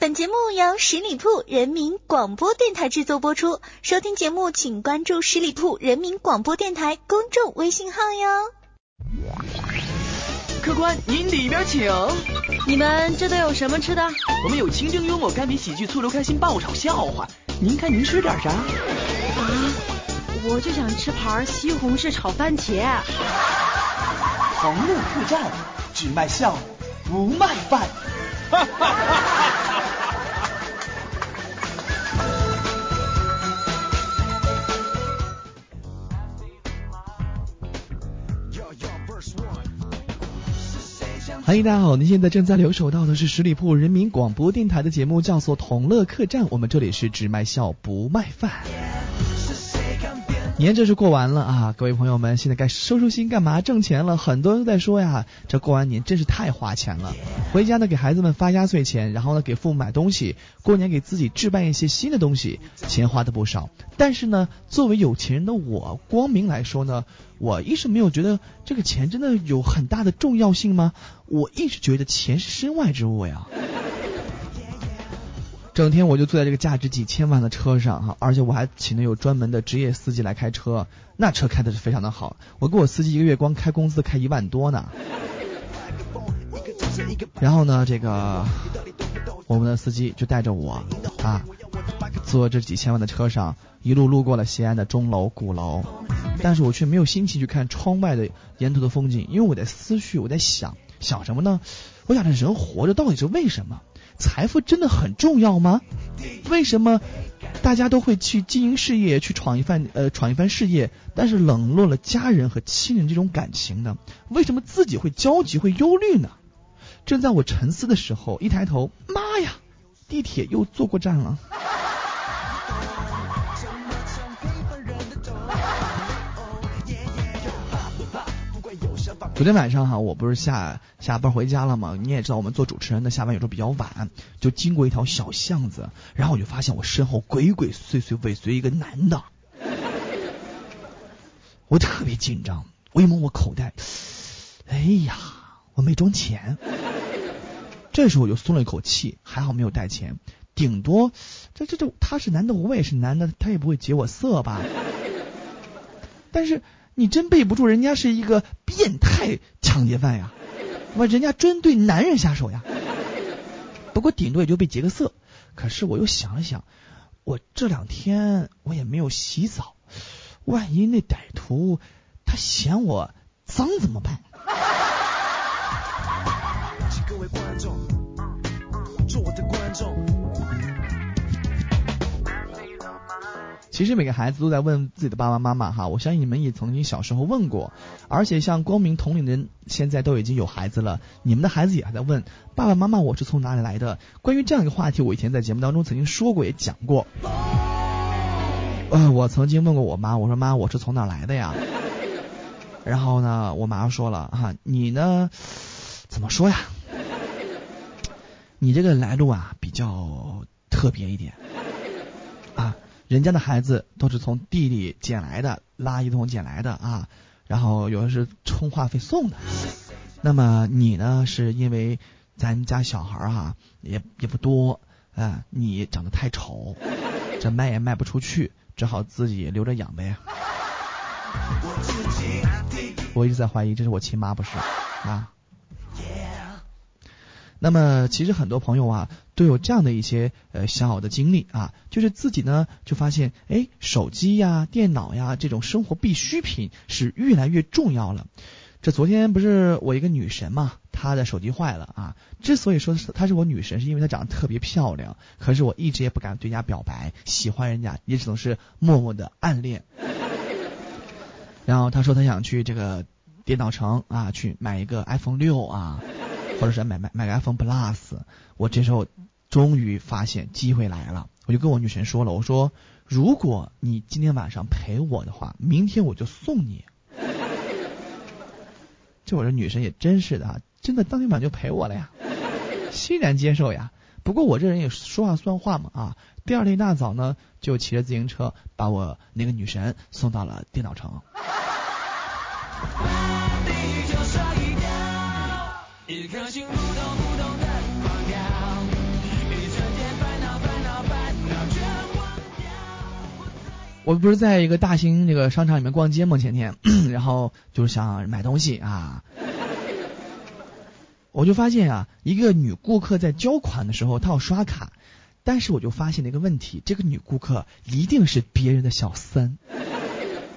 本节目由十里铺人民广播电台制作播出。收听节目，请关注十里铺人民广播电台公众微信号哟。客官，您里边请。你们这都有什么吃的？我们有清蒸幽默、干煸喜剧、醋溜开心、爆炒笑话。您看您吃点啥？啊，我就想吃盘西红柿炒番茄。红路客栈，只卖笑不卖饭。哈哈哈！嗨大家好，您现在正在留守到的是十里铺人民广播电台的节目，叫做同乐客栈。我们这里是只卖笑不卖饭。年这是过完了啊，各位朋友们，现在该收收心干嘛？挣钱了。很多人都在说呀，这过完年真是太花钱了。回家呢，给孩子们发压岁钱，然后呢，给父母买东西，过年给自己置办一些新的东西，钱花的不少。但是呢，作为有钱人的我，光明来说呢，我一直没有觉得这个钱真的有很大的重要性吗？我一直觉得钱是身外之物呀。整天我就坐在这个价值几千万的车上哈，而且我还请的有专门的职业司机来开车，那车开的是非常的好。我给我司机一个月光开工资开一万多呢。然后呢，这个我们的司机就带着我啊，坐这几千万的车上，一路路过了西安的钟楼、鼓楼，但是我却没有心情去看窗外的沿途的风景，因为我在思绪，我在想想什么呢？我想这人活着到底是为什么？财富真的很重要吗？为什么大家都会去经营事业，去闯一番呃闯一番事业，但是冷落了家人和亲人这种感情呢？为什么自己会焦急会忧虑呢？正在我沉思的时候，一抬头，妈呀，地铁又坐过站了。昨天晚上哈，我不是下下班回家了吗？你也知道，我们做主持人的下班有时候比较晚，就经过一条小巷子，然后我就发现我身后鬼鬼祟祟尾随一个男的，我特别紧张，我一摸我口袋，哎呀，我没装钱，这时候我就松了一口气，还好没有带钱，顶多这这这他是男的，我也是男的，他也不会劫我色吧？但是。你真背不住，人家是一个变态抢劫犯呀！我人家针对男人下手呀。不过顶多也就被劫个色。可是我又想了想，我这两天我也没有洗澡，万一那歹徒他嫌我脏怎么办？各位观众，其实每个孩子都在问自己的爸爸妈妈哈，我相信你们也曾经小时候问过，而且像光明同龄人现在都已经有孩子了，你们的孩子也还在问爸爸妈妈我是从哪里来的？关于这样一个话题，我以前在节目当中曾经说过也讲过。呃，我曾经问过我妈，我说妈我是从哪来的呀？然后呢，我妈说了哈，你呢怎么说呀？你这个来路啊比较特别一点啊。人家的孩子都是从地里捡来的，垃圾桶捡来的啊，然后有的是充话费送的。那么你呢？是因为咱家小孩哈也也不多啊，你长得太丑，这卖也卖不出去，只好自己留着养呗。我一直在怀疑这是我亲妈不是啊。那么其实很多朋友啊都有这样的一些呃小小的经历啊，就是自己呢就发现，哎，手机呀、电脑呀这种生活必需品是越来越重要了。这昨天不是我一个女神嘛，她的手机坏了啊。之所以说是她是我女神，是因为她长得特别漂亮。可是我一直也不敢对人家表白，喜欢人家也只能是默默的暗恋。然后她说她想去这个电脑城啊，去买一个 iPhone 六啊。或者是买买买个 iPhone Plus，我这时候终于发现机会来了，我就跟我女神说了，我说如果你今天晚上陪我的话，明天我就送你。这我这女神也真是的啊，真的当天晚上就陪我了呀，欣然接受呀。不过我这人也说话算话嘛啊，第二天一大早呢，就骑着自行车把我那个女神送到了电脑城。我不是在一个大型那个商场里面逛街吗？前天，然后就是想买东西啊，我就发现啊，一个女顾客在交款的时候，她要刷卡，但是我就发现了一个问题，这个女顾客一定是别人的小三，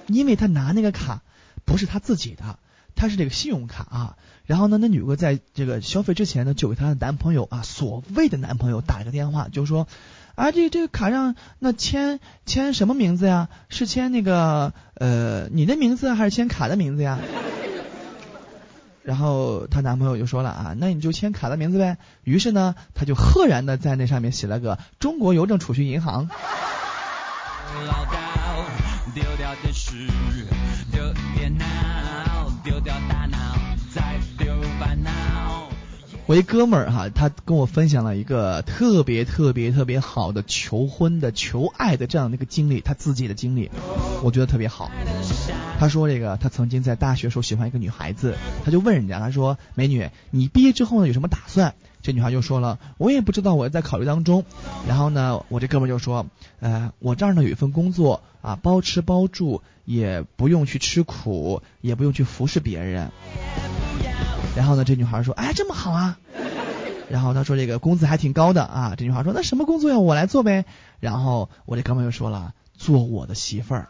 因为她拿那个卡不是她自己的，她是这个信用卡啊。然后呢，那女顾客在这个消费之前呢，就给她的男朋友啊，所谓的男朋友打了个电话，就说。啊，这这个卡上那签签什么名字呀？是签那个呃你的名字还是签卡的名字呀？然后她男朋友就说了啊，那你就签卡的名字呗。于是呢，他就赫然的在那上面写了个中国邮政储蓄银行。我一哥们儿哈，他跟我分享了一个特别特别特别好的求婚的求爱的这样的一个经历，他自己的经历，我觉得特别好。他说这个他曾经在大学时候喜欢一个女孩子，他就问人家，他说美女，你毕业之后呢有什么打算？这女孩就说了，我也不知道，我在考虑当中。然后呢，我这哥们儿就说，呃，我这儿呢有一份工作啊，包吃包住，也不用去吃苦，也不用去服侍别人。然后呢，这女孩说：“哎，这么好啊！”然后他说：“这个工资还挺高的啊。”这女孩说：“那什么工作呀？我来做呗。”然后我这哥们又说了：“做我的媳妇儿，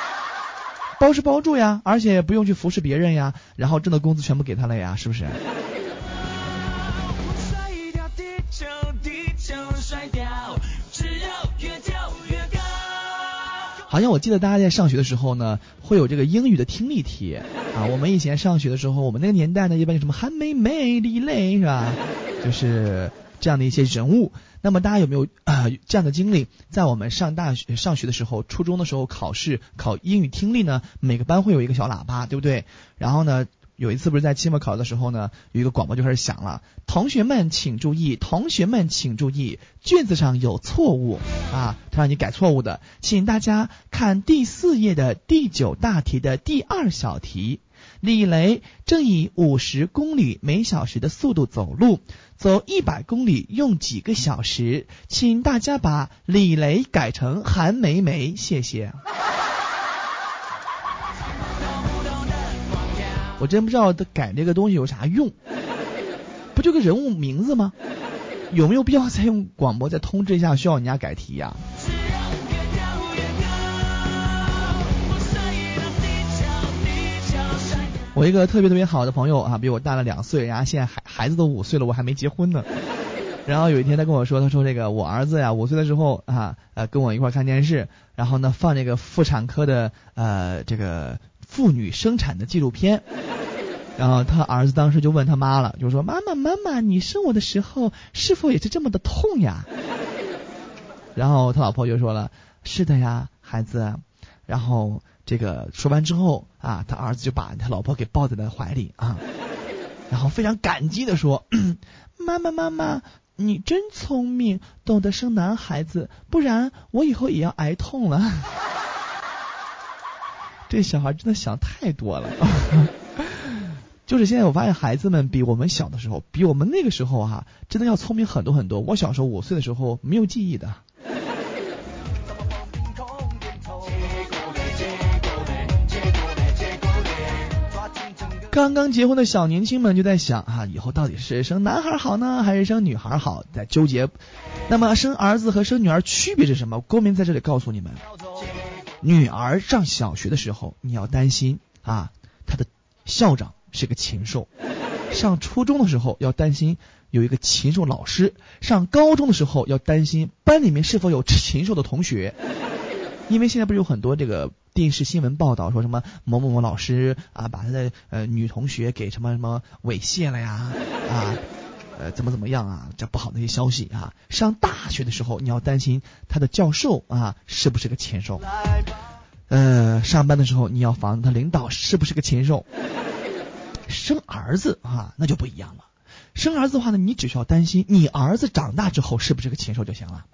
包吃包住呀，而且不用去服侍别人呀，然后挣的工资全部给他了呀，是不是？”好像我记得大家在上学的时候呢，会有这个英语的听力题啊。我们以前上学的时候，我们那个年代呢，一般有什么韩梅梅、李雷是吧？就是这样的一些人物。那么大家有没有啊这样的经历？在我们上大学上学的时候，初中的时候考试考英语听力呢，每个班会有一个小喇叭，对不对？然后呢？有一次不是在期末考的时候呢，有一个广播就开始响了。同学们请注意，同学们请注意，卷子上有错误啊，他让你改错误的，请大家看第四页的第九大题的第二小题。李雷正以五十公里每小时的速度走路，走一百公里用几个小时？请大家把李雷改成韩梅梅，谢谢。我真不知道他改这个东西有啥用，不就个人物名字吗？有没有必要再用广播再通知一下，需要人家改题呀？我一个特别特别好的朋友啊，比我大了两岁，然后现在孩孩子都五岁了，我还没结婚呢。然后有一天他跟我说，他说这个我儿子呀五岁的时候啊，呃跟我一块看电视，然后呢放这个妇产科的呃这个。妇女生产的纪录片，然后他儿子当时就问他妈了，就说：“妈妈，妈妈，你生我的时候是否也是这么的痛呀？”然后他老婆就说了：“是的呀，孩子。”然后这个说完之后啊，他儿子就把他老婆给抱在了怀里啊，然后非常感激的说：“ 妈妈，妈妈，你真聪明，懂得生男孩子，不然我以后也要挨痛了。”这小孩真的想太多了，就是现在我发现孩子们比我们小的时候，比我们那个时候哈，真的要聪明很多很多。我小时候五岁的时候没有记忆的。刚刚结婚的小年轻们就在想啊，以后到底是生男孩好呢，还是生女孩好，在纠结。那么生儿子和生女儿区别是什么？公民在这里告诉你们。女儿上小学的时候，你要担心啊，她的校长是个禽兽；上初中的时候要担心有一个禽兽老师；上高中的时候要担心班里面是否有禽兽的同学。因为现在不是有很多这个电视新闻报道说什么某某某老师啊，把他的呃女同学给什么什么猥亵了呀啊，呃怎么怎么样啊，这不好的一些消息啊。上大学的时候，你要担心他的教授啊是不是个禽兽。呃，上班的时候你要防他领导是不是个禽兽。生儿子啊，那就不一样了。生儿子的话呢，你只需要担心你儿子长大之后是不是个禽兽就行了。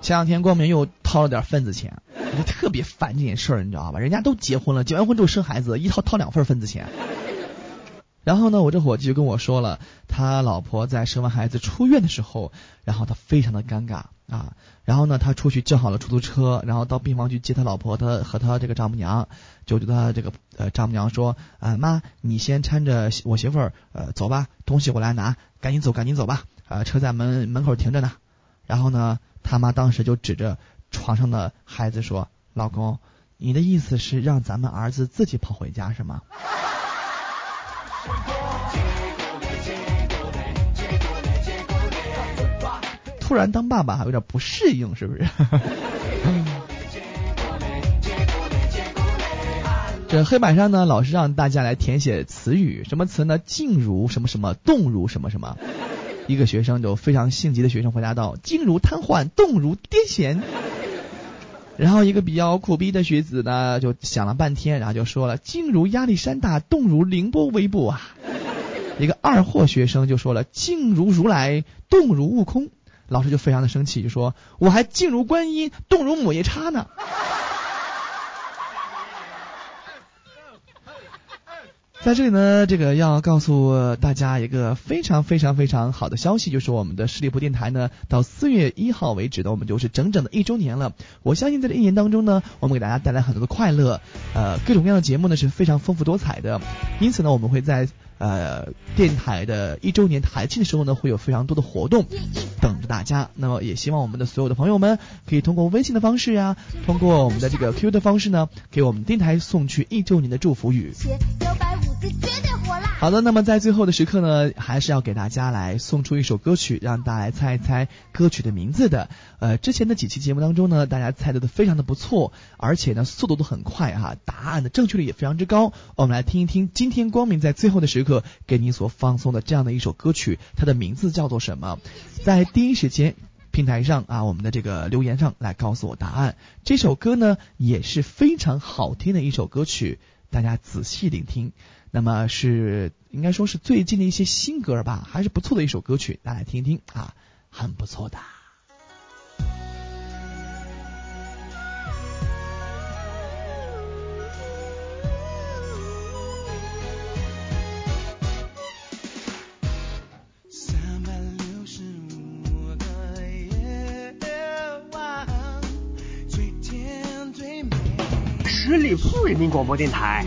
前两天光明又掏了点份子钱，我就特别烦这件事儿，你知道吧？人家都结婚了，结完婚之后生孩子，一掏掏两份份子钱。然后呢，我这伙计就跟我说了，他老婆在生完孩子出院的时候，然后他非常的尴尬啊。然后呢，他出去叫好了出租车，然后到病房去接他老婆，他和他这个丈母娘，就对他这个呃丈母娘说，啊妈，你先搀着我媳妇儿呃走吧，东西我来拿，赶紧走，赶紧走吧，啊车在门门口停着呢。然后呢，他妈当时就指着床上的孩子说，老公，你的意思是让咱们儿子自己跑回家是吗？突然当爸爸还有点不适应，是不是？这黑板上呢，老师让大家来填写词语，什么词呢？静如什么什么，动如什么什么。一个学生就非常性急的学生回答道：静如瘫痪，动如癫痫。然后一个比较苦逼的学子呢，就想了半天，然后就说了：静如亚历山大，动如凌波微步啊。一个二货学生就说了：静如如来，动如悟空。老师就非常的生气，就说：“我还静如观音，动如母夜叉呢。”在这里呢，这个要告诉大家一个非常非常非常好的消息，就是我们的十里铺电台呢，到四月一号为止呢，我们就是整整的一周年了。我相信在这一年当中呢，我们给大家带来很多的快乐，呃，各种各样的节目呢是非常丰富多彩的。因此呢，我们会在。呃，电台的一周年台庆的时候呢，会有非常多的活动等着大家。那么也希望我们的所有的朋友们可以通过微信的方式呀，通过我们的这个 Q 的方式呢，给我们电台送去一周年的祝福语。好的，那么在最后的时刻呢，还是要给大家来送出一首歌曲，让大家来猜一猜歌曲的名字的。呃，之前的几期节目当中呢，大家猜的都非常的不错，而且呢速度都很快哈，答案的正确率也非常之高。我们来听一听今天光明在最后的时刻给你所放送的这样的一首歌曲，它的名字叫做什么？在第一时间平台上啊，我们的这个留言上来告诉我答案。这首歌呢也是非常好听的一首歌曲，大家仔细聆听。那么是应该说是最近的一些新歌吧，还是不错的一首歌曲，大家听一听啊，很不错的。十里铺人民广播电台。